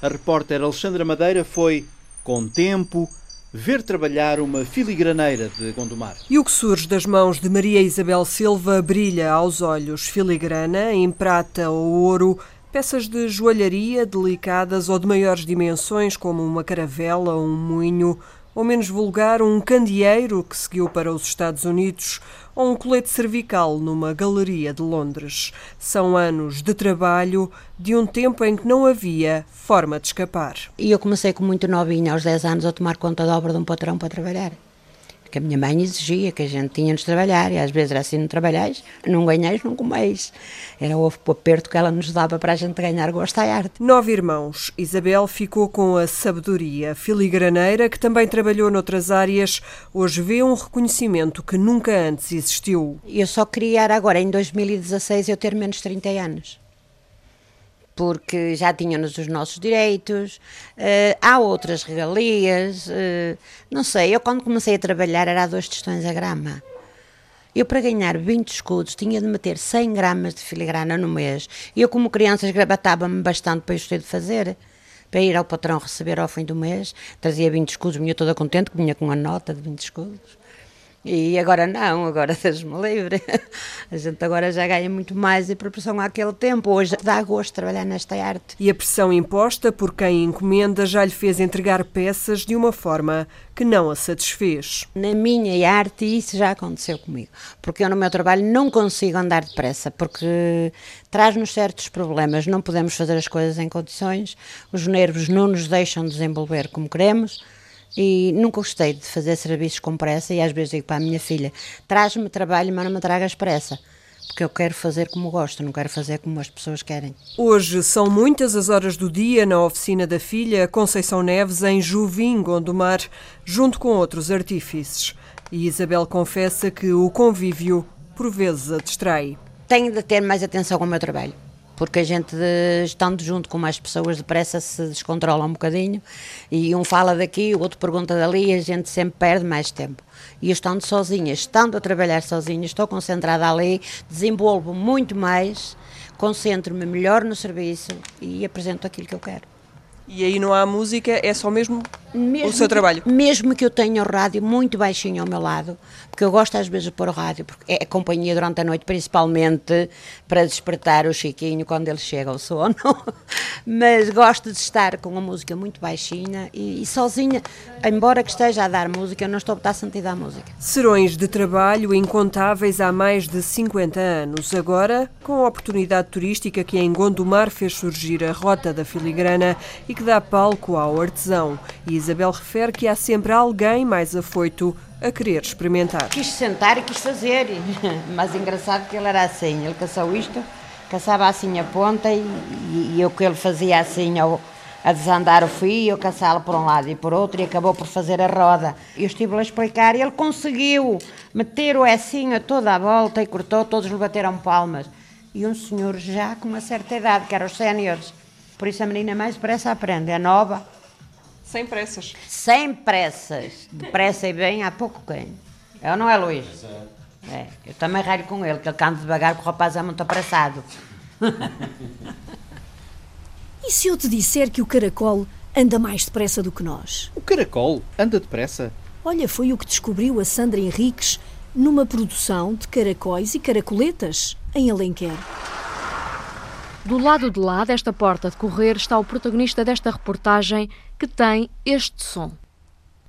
[SPEAKER 1] A repórter Alexandra Madeira foi, com tempo, ver trabalhar uma filigraneira de Gondomar.
[SPEAKER 23] E o que surge das mãos de Maria Isabel Silva brilha aos olhos filigrana em prata ou ouro Peças de joalharia delicadas ou de maiores dimensões, como uma caravela, um moinho ou menos vulgar, um candeeiro que seguiu para os Estados Unidos ou um colete cervical numa galeria de Londres. São anos de trabalho de um tempo em que não havia forma de escapar.
[SPEAKER 24] E eu comecei com muito novinha, aos 10 anos, a tomar conta da obra de um patrão para trabalhar que a minha mãe exigia que a gente tinha de trabalhar, e às vezes era assim, não trabalhais, não ganhais, não comeis. Era o aperto que ela nos dava para a gente ganhar gosto à arte.
[SPEAKER 23] Nove irmãos. Isabel ficou com a sabedoria filigraneira, que também trabalhou noutras áreas, hoje vê um reconhecimento que nunca antes existiu.
[SPEAKER 24] Eu só queria agora, em 2016, eu ter menos de 30 anos porque já tínhamos os nossos direitos, uh, há outras regalias, uh, não sei, eu quando comecei a trabalhar era a dois tostões a grama. Eu, para ganhar 20 escudos, tinha de meter 100 gramas de filigrana no mês. E eu, como criança, esgravatava-me bastante para isto ter de fazer. Para ir ao patrão receber ao fim do mês, trazia 20 escudos, vinha toda contente, que vinha com a nota de 20 escudos. E agora não, agora Deus-me livre. A gente agora já ganha muito mais em proporção àquele tempo. Hoje dá gosto trabalhar nesta arte.
[SPEAKER 23] E a pressão imposta por quem encomenda já lhe fez entregar peças de uma forma que não a satisfez.
[SPEAKER 24] Na minha arte isso já aconteceu comigo, porque eu no meu trabalho não consigo andar depressa, porque traz-nos certos problemas, não podemos fazer as coisas em condições, os nervos não nos deixam desenvolver como queremos, e nunca gostei de fazer serviços com pressa e às vezes digo para a minha filha, traz-me trabalho, mas não me tragas pressa. Porque eu quero fazer como gosto, não quero fazer como as pessoas querem.
[SPEAKER 23] Hoje são muitas as horas do dia na oficina da filha Conceição Neves, em Juvim, Gondomar, junto com outros artífices. E Isabel confessa que o convívio, por vezes, a distrai.
[SPEAKER 24] Tenho de ter mais atenção ao meu trabalho porque a gente, estando junto com mais pessoas, depressa se descontrola um bocadinho e um fala daqui, o outro pergunta dali e a gente sempre perde mais tempo. E eu estando sozinha, estando a trabalhar sozinha, estou concentrada ali, desenvolvo muito mais, concentro-me melhor no serviço e apresento aquilo que eu quero.
[SPEAKER 23] E aí não há música, é só mesmo, mesmo o seu trabalho?
[SPEAKER 24] Que, mesmo que eu tenha o rádio muito baixinho ao meu lado, porque eu gosto às vezes de pôr o rádio, porque é a companhia durante a noite, principalmente para despertar o Chiquinho quando ele chega ao sono, mas gosto de estar com a música muito baixinha e, e, sozinha, embora que esteja a dar música, eu não estou a botar sentido à música.
[SPEAKER 23] Serões de trabalho incontáveis há mais de 50 anos, agora com a oportunidade turística que em Gondomar fez surgir a Rota da Filigrana e que dá palco ao artesão. E Isabel refere que há sempre alguém mais afoito a querer experimentar.
[SPEAKER 24] Quis sentar e quis fazer, mas engraçado que ele era assim, ele caçou isto, caçava assim a ponta e, o que ele fazia assim ao, a desandar o fio, caçá-lo por um lado e por outro e acabou por fazer a roda. Eu estive a explicar e ele conseguiu meter o Ecinho toda a volta e cortou, todos lhe bateram palmas. E um senhor já com uma certa idade, que eram os séniores, por isso a menina mais depressa aprende, é nova.
[SPEAKER 23] Sem pressas.
[SPEAKER 24] Sem pressas. Depressa e bem, há pouco quem. É ou não é, Luís? É. Eu também ralho com ele, que ele canta devagar, porque o rapaz é muito apressado.
[SPEAKER 5] e se eu te disser que o caracol anda mais depressa do que nós?
[SPEAKER 1] O caracol anda depressa?
[SPEAKER 5] Olha, foi o que descobriu a Sandra Henriques numa produção de caracóis e caracoletas em Alenquer.
[SPEAKER 25] Do lado de lá desta porta de correr está o protagonista desta reportagem que tem este som.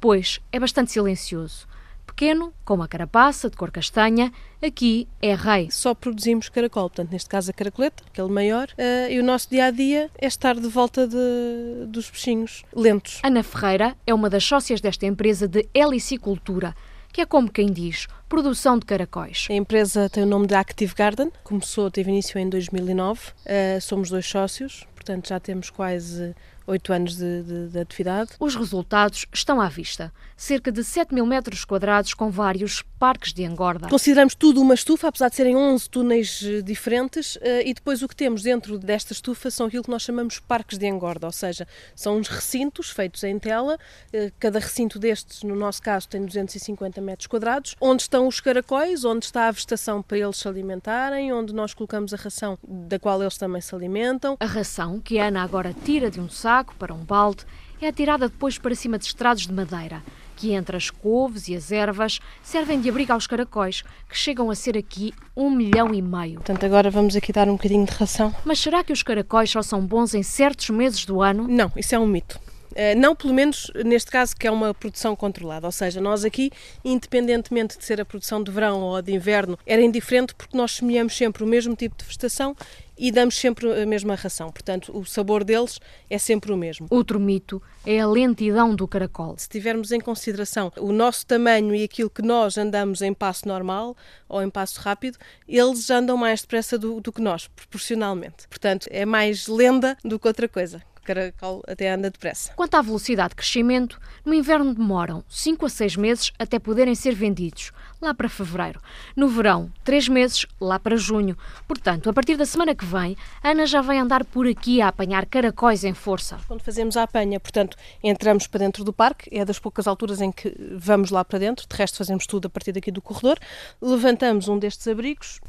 [SPEAKER 25] Pois é bastante silencioso. Pequeno, com uma carapaça de cor castanha, aqui é rei.
[SPEAKER 26] Só produzimos caracol, portanto, neste caso a caracoleta, aquele maior, uh, e o nosso dia a dia é estar de volta de, dos peixinhos lentos.
[SPEAKER 25] Ana Ferreira é uma das sócias desta empresa de helicicultura, que é como quem diz, produção de caracóis.
[SPEAKER 26] A empresa tem o nome de Active Garden, começou, teve início em 2009, uh, eh, somos dois sócios, portanto já temos quase oito anos de, de, de, atividade.
[SPEAKER 25] Os resultados estão à vista. Cerca de 7 mil metros quadrados com vários parques de engorda.
[SPEAKER 26] Consideramos tudo uma estufa, apesar de serem 11 túneis eh, diferentes, eh, e depois o que temos dentro desta estufa são aquilo que nós chamamos parques de engorda, ou seja, são uns recintos feitos em tela. Eh, cada recinto destes, no nosso caso, tem 250 metros quadrados, onde estão os caracóis, onde está a vegetação para eles se alimentarem, onde nós colocamos a ração da qual eles também se alimentam.
[SPEAKER 25] A ração que a Ana agora tira de um saco saco para um balde, é atirada depois para cima de estrados de madeira, que entre as couves e as ervas servem de abrigo aos caracóis, que chegam a ser aqui um milhão e meio.
[SPEAKER 26] Portanto, agora vamos aqui dar um bocadinho de ração.
[SPEAKER 25] Mas será que os caracóis só são bons em certos meses do ano?
[SPEAKER 26] Não, isso é um mito.
[SPEAKER 11] Eh, não, pelo menos neste caso, que é uma produção controlada. Ou seja, nós aqui, independentemente de ser a produção de verão ou de inverno, era indiferente porque nós semeamos sempre o mesmo tipo de vegetação e damos sempre a mesma ração. Portanto, o sabor deles é sempre o mesmo.
[SPEAKER 25] Outro mito é a lentidão do caracol.
[SPEAKER 11] Se tivermos em consideração o nosso tamanho e aquilo que nós andamos em passo normal ou em passo rápido, eles andam mais depressa do, do que nós, proporcionalmente. Portanto, é mais lenda do que outra coisa caracol até anda depressa.
[SPEAKER 25] Quanto à velocidade de crescimento, no inverno demoram 5 a 6 meses até poderem ser vendidos, lá para fevereiro. No verão, 3 meses, lá para junho. Portanto, a partir da semana que vem, Ana já vai andar por aqui a apanhar caracóis em força.
[SPEAKER 11] Quando fazemos a apanha, portanto, entramos para dentro do parque, é das poucas alturas em que vamos lá para dentro, de resto fazemos tudo a partir daqui do corredor, levantamos um destes abrigos,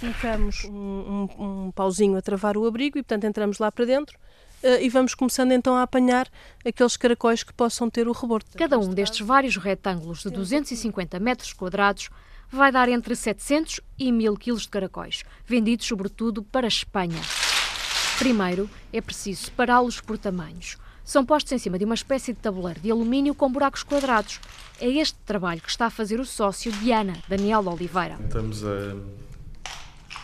[SPEAKER 11] colocamos um, um, um pauzinho a travar o abrigo e, portanto, entramos lá para dentro, e vamos começando então a apanhar aqueles caracóis que possam ter o rebordo.
[SPEAKER 25] Cada um destes vários retângulos de 250 metros quadrados vai dar entre 700 e 1000 quilos de caracóis, vendidos sobretudo para a Espanha. Primeiro, é preciso separá-los por tamanhos. São postos em cima de uma espécie de tabuleiro de alumínio com buracos quadrados. É este trabalho que está a fazer o sócio Diana, Daniel Oliveira.
[SPEAKER 27] Estamos a,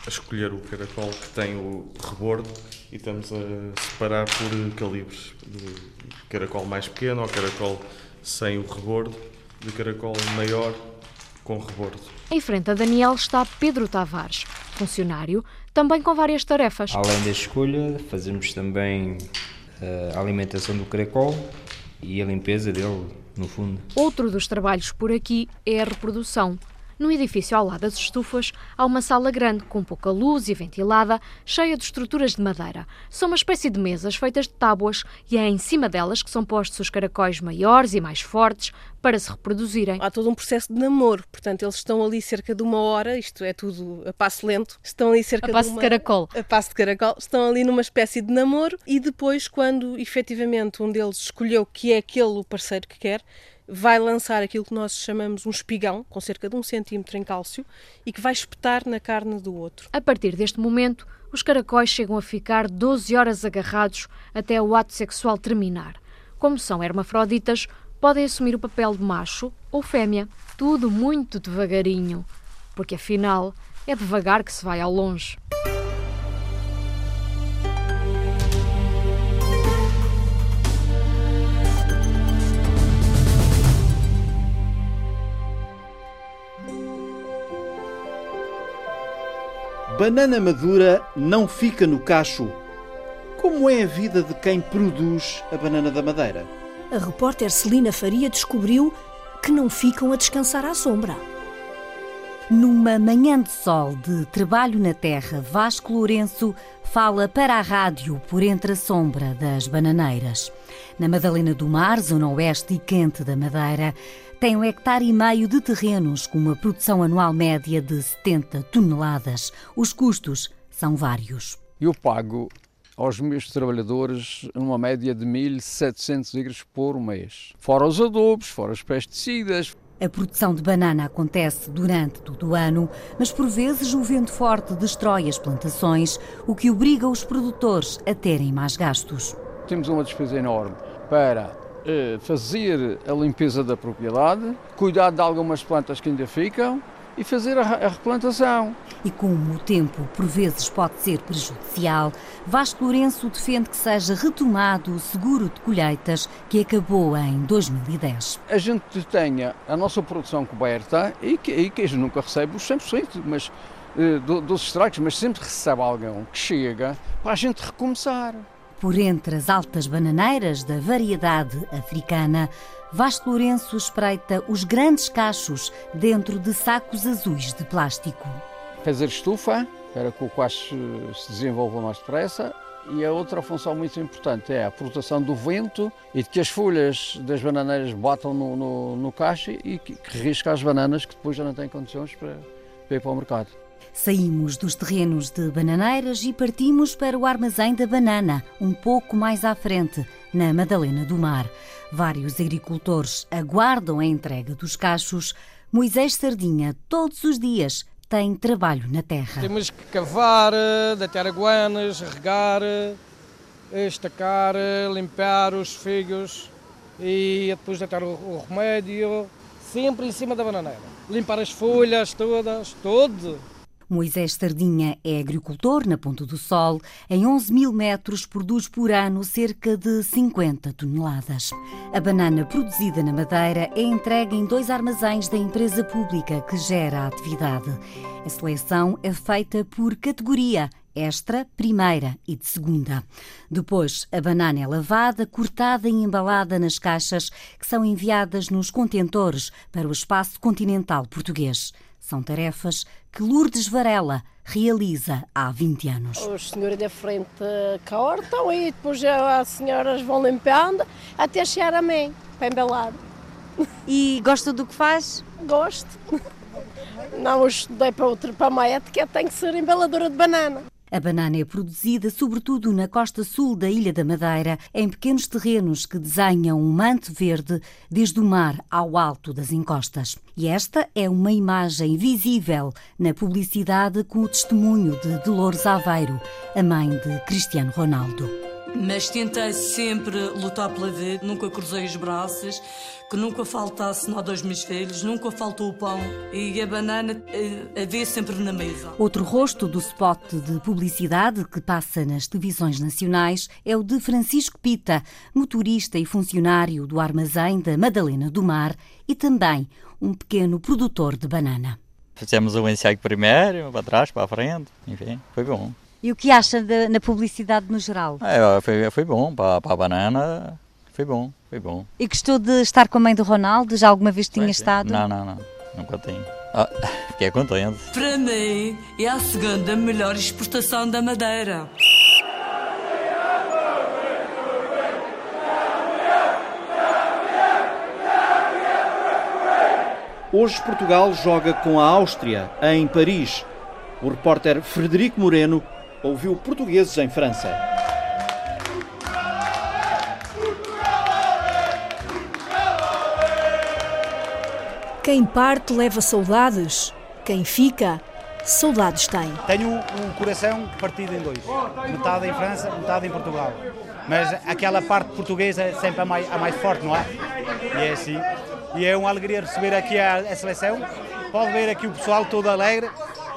[SPEAKER 27] a escolher o caracol que tem o rebordo e estamos a separar por calibres, de caracol mais pequeno ao caracol sem o rebordo, de caracol maior com rebordo.
[SPEAKER 25] Em frente a Daniel está Pedro Tavares, funcionário, também com várias tarefas.
[SPEAKER 28] Além da escolha, fazemos também eh, a alimentação do caracol e a limpeza dele, no fundo.
[SPEAKER 25] Outro dos trabalhos por aqui é a reprodução. No edifício ao lado das estufas há uma sala grande, com pouca luz e ventilada, cheia de estruturas de madeira. São uma espécie de mesas feitas de tábuas e é em cima delas que são postos os caracóis maiores e mais fortes para se reproduzirem.
[SPEAKER 11] Há todo um processo de namoro, portanto, eles estão ali cerca de uma hora, isto é tudo a passo lento, estão ali cerca
[SPEAKER 25] a passo
[SPEAKER 11] de,
[SPEAKER 25] uma, de caracol.
[SPEAKER 11] A passo de caracol, estão ali numa espécie de namoro e depois, quando efetivamente um deles escolheu que é aquele o parceiro que quer, vai lançar aquilo que nós chamamos um espigão, com cerca de um centímetro em cálcio, e que vai espetar na carne do outro.
[SPEAKER 25] A partir deste momento, os caracóis chegam a ficar 12 horas agarrados até o ato sexual terminar. Como são hermafroditas, podem assumir o papel de macho ou fêmea, tudo muito devagarinho, porque afinal é devagar que se vai ao longe.
[SPEAKER 1] Banana madura não fica no cacho. Como é a vida de quem produz a banana da madeira?
[SPEAKER 25] A repórter Celina Faria descobriu que não ficam a descansar à sombra.
[SPEAKER 29] Numa manhã de sol de trabalho na terra, Vasco Lourenço fala para a rádio por entre a sombra das bananeiras. Na Madalena do Mar, zona oeste e quente da Madeira, tem um hectare e meio de terrenos com uma produção anual média de 70 toneladas. Os custos são vários.
[SPEAKER 30] Eu pago aos meus trabalhadores uma média de 1.700 euros por mês. Fora os adubos, fora os pesticidas.
[SPEAKER 29] A produção de banana acontece durante todo o ano, mas por vezes o vento forte destrói as plantações, o que obriga os produtores a terem mais gastos.
[SPEAKER 30] Temos uma despesa enorme para fazer a limpeza da propriedade, cuidar de algumas plantas que ainda ficam e fazer a, a replantação.
[SPEAKER 29] E como o tempo por vezes pode ser prejudicial, Vasco Lourenço defende que seja retomado o seguro de colheitas que acabou em 2010.
[SPEAKER 30] A gente tenha a nossa produção coberta e que, e que a gente nunca recebe os 100%, mas eh, dos estragos, mas sempre recebe alguém que chega para a gente recomeçar.
[SPEAKER 29] Por entre as altas bananeiras da variedade africana, Vasco Lourenço espreita os grandes cachos dentro de sacos azuis de plástico.
[SPEAKER 30] Fazer estufa, para que o cacho se desenvolva mais depressa, e a outra função muito importante é a proteção do vento e de que as folhas das bananeiras batam no, no, no cacho e que, que risca as bananas que depois já não têm condições para, para ir para o mercado.
[SPEAKER 29] Saímos dos terrenos de bananeiras e partimos para o armazém da banana, um pouco mais à frente, na Madalena do Mar. Vários agricultores aguardam a entrega dos cachos. Moisés Sardinha, todos os dias, tem trabalho na terra.
[SPEAKER 31] Temos que cavar, deitar aguanas, regar, estacar, limpar os figos e depois deitar o, remédio, sempre em cima da bananeira. Limpar as folhas todas, tudo.
[SPEAKER 29] Moisés Sardinha é agricultor na Ponta do Sol. Em 11 mil metros produz por ano cerca de 50 toneladas. A banana produzida na Madeira é entregue em dois armazéns da empresa pública que gera a atividade. A seleção é feita por categoria extra, primeira e de segunda. Depois, a banana é lavada, cortada e embalada nas caixas que são enviadas nos contentores para o espaço continental português. São tarefas que Lourdes Varela realiza há 20 anos.
[SPEAKER 32] Os senhores da frente cortam e depois as senhoras vão limpando até chegar a mim, para embalar.
[SPEAKER 33] E gosta do que faz?
[SPEAKER 32] Gosto. Não estudei para outra, para uma ética, tem que ser embaladora de banana.
[SPEAKER 29] A banana é produzida sobretudo na costa sul da Ilha da Madeira, em pequenos terrenos que desenham um manto verde desde o mar ao alto das encostas. E esta é uma imagem visível na publicidade com o testemunho de Dolores Aveiro, a mãe de Cristiano Ronaldo.
[SPEAKER 34] Mas tentei sempre lutar pela vida, nunca cruzei os braços, que nunca faltasse nada aos meus filhos, nunca faltou o pão e a banana eh, havia sempre na mesa.
[SPEAKER 29] Outro rosto do spot de publicidade que passa nas televisões nacionais é o de Francisco Pita, motorista e funcionário do armazém da Madalena do Mar e também um pequeno produtor de banana.
[SPEAKER 35] Fizemos o ensaio primeiro, para trás, para a frente, enfim, foi bom.
[SPEAKER 33] E o que acha de, na publicidade no geral?
[SPEAKER 35] É, foi, foi bom, para, para a banana foi bom, foi bom.
[SPEAKER 33] E gostou de estar com a mãe do Ronaldo? Já alguma vez tinha
[SPEAKER 35] Foi,
[SPEAKER 33] estado?
[SPEAKER 35] Não, não, não, nunca tenho. Ah, fiquei contente.
[SPEAKER 34] Para mim, é a segunda melhor exportação da Madeira.
[SPEAKER 1] Hoje Portugal joga com a Áustria, em Paris. O repórter Frederico Moreno ouviu portugueses em França.
[SPEAKER 5] Quem parte leva saudades, quem fica, saudades tem.
[SPEAKER 36] Tenho o coração partido em dois, metade em França, metade em Portugal. Mas aquela parte portuguesa é sempre a mais, a mais forte, não é? E é assim. E é uma alegria receber aqui a, a seleção. Pode ver aqui o pessoal todo alegre.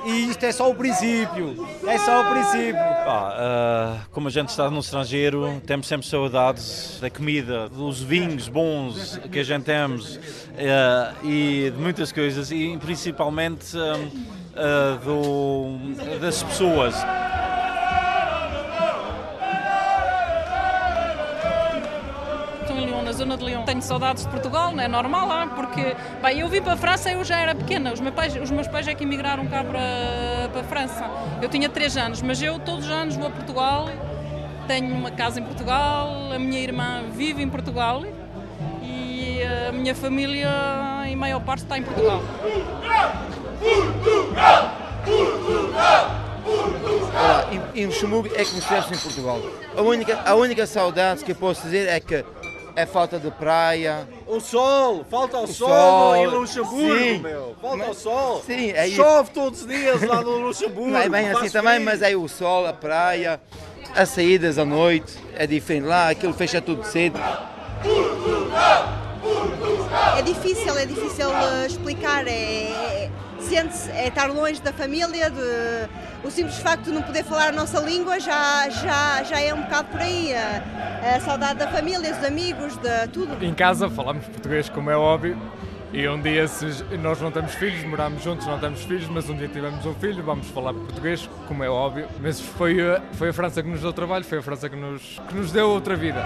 [SPEAKER 36] E isto é só o princípio. É só o princípio.
[SPEAKER 37] Ah, uh, como a gente está no estrangeiro, temos sempre saudades da comida, dos vinhos bons que a gente temos uh, e de muitas coisas, e principalmente uh, do, das pessoas.
[SPEAKER 25] Zona de Lyon. Tenho saudades de Portugal, não é normal lá, porque bem, eu vim para a França eu já era pequena. Os meus pais, os meus pais é que emigraram cá para, para a França. Eu tinha 3 anos, mas eu todos os anos vou a Portugal. Tenho uma casa em Portugal, a minha irmã vive em Portugal e a minha família, em maior parte, está em Portugal.
[SPEAKER 38] Portugal! Portugal! Olá, em, em Luxemburgo é se estivesse em Portugal. A única, a única saudade que eu posso dizer é que é falta de praia.
[SPEAKER 39] O sol, falta o,
[SPEAKER 38] O
[SPEAKER 39] sol,
[SPEAKER 38] sol,
[SPEAKER 39] em Luxemburgo,
[SPEAKER 38] sim.
[SPEAKER 39] meu. Falta
[SPEAKER 38] Mas-
[SPEAKER 39] o sol.
[SPEAKER 38] Sim, é isso.
[SPEAKER 39] Chove todos os dias lá no Luxemburgo.
[SPEAKER 38] Não é bem assim também, mas é o sol, a praia, as saídas à noite, é diferente lá, aquilo fecha tudo cedo.
[SPEAKER 40] É difícil, é difícil eh, explicar. É, é- sente-se, é estar longe da família, de, o simples facto de não poder falar a nossa língua já, já, já é um bocado por aí. A, a saudade da família, dos amigos, de tudo.
[SPEAKER 41] Em casa falamos português, como é óbvio, e um dia, se nós não temos filhos, moramos juntos, não temos filhos, mas um dia tivemos um filho, vamos falar português, como é óbvio. Mas foi, a- foi a França que nos deu trabalho, foi a França que nos, que nos deu outra vida.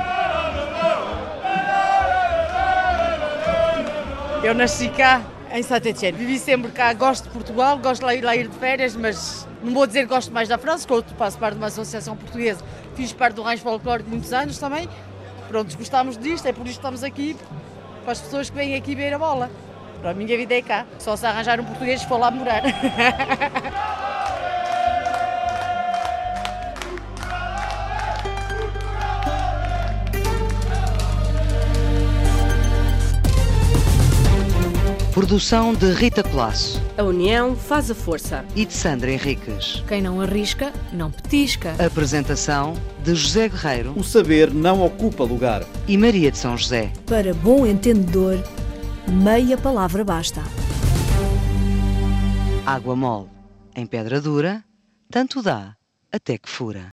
[SPEAKER 42] Eu nasci cá, em Saint-Etienne. Vivi sempre cá, gosto de Portugal, gosto de lá ir, lá ir de férias, mas não vou dizer que gosto mais da França, porque eu faço parte de uma associação portuguesa. Fiz parte do Rancho Folclórico muitos anos também. Pronto, gostámos disto, é por isso que estamos aqui, para as pessoas que vêm aqui ver a bola. Para a minha vida é cá, só se arranjar um português for lá morar.
[SPEAKER 40] Produção de Rita Colasso.
[SPEAKER 11] A união faz a força.
[SPEAKER 40] E de Sandra Henriques.
[SPEAKER 5] Quem não arrisca, não petisca.
[SPEAKER 40] Apresentação de José Guerreiro.
[SPEAKER 1] O saber não ocupa lugar.
[SPEAKER 40] E Maria de São José.
[SPEAKER 5] Para bom entendedor, meia palavra basta.
[SPEAKER 40] Água mole. Em pedra dura, tanto dá até que fura.